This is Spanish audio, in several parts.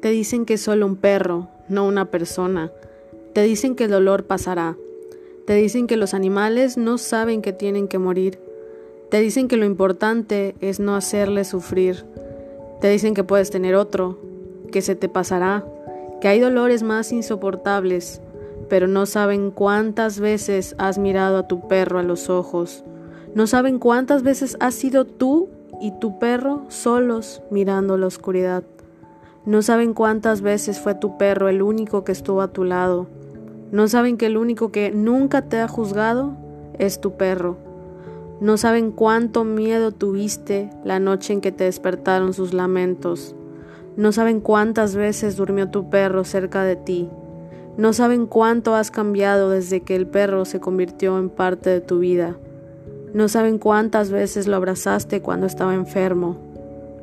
te dicen que es solo un perro, no una persona, te dicen que el dolor pasará, te dicen que los animales no saben que tienen que morir, te dicen que lo importante es no hacerle sufrir, te dicen que puedes tener otro, que se te pasará, que hay dolores más insoportables, pero no saben cuántas veces has mirado a tu perro a los ojos, no saben cuántas veces has sido tú y tu perro solos mirando la oscuridad. No saben cuántas veces fue tu perro el único que estuvo a tu lado. No saben que el único que nunca te ha juzgado es tu perro. No saben cuánto miedo tuviste la noche en que te despertaron sus lamentos. No saben cuántas veces durmió tu perro cerca de ti. No saben cuánto has cambiado desde que el perro se convirtió en parte de tu vida. No saben cuántas veces lo abrazaste cuando estaba enfermo.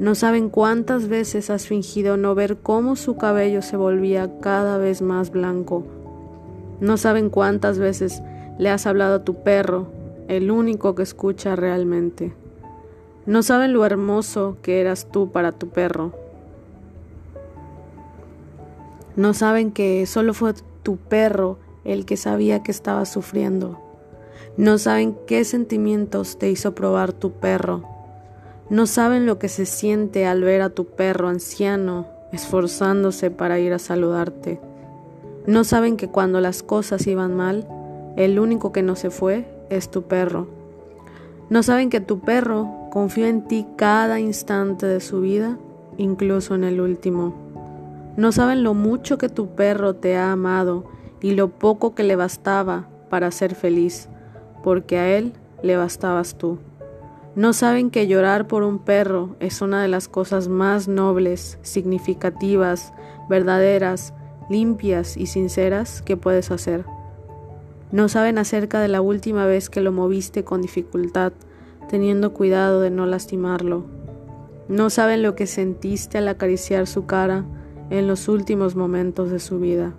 No saben cuántas veces has fingido no ver cómo su cabello se volvía cada vez más blanco. No saben cuántas veces le has hablado a tu perro, el único que escucha realmente. No saben lo hermoso que eras tú para tu perro. No saben que solo fue tu perro el que sabía que estaba sufriendo. No saben qué sentimientos te hizo probar tu perro. No saben lo que se siente al ver a tu perro anciano esforzándose para ir a saludarte. No saben que cuando las cosas iban mal, el único que no se fue es tu perro. No saben que tu perro confió en ti cada instante de su vida, incluso en el último. No saben lo mucho que tu perro te ha amado y lo poco que le bastaba para ser feliz porque a él le bastabas tú. No saben que llorar por un perro es una de las cosas más nobles, significativas, verdaderas, limpias y sinceras que puedes hacer. No saben acerca de la última vez que lo moviste con dificultad, teniendo cuidado de no lastimarlo. No saben lo que sentiste al acariciar su cara en los últimos momentos de su vida.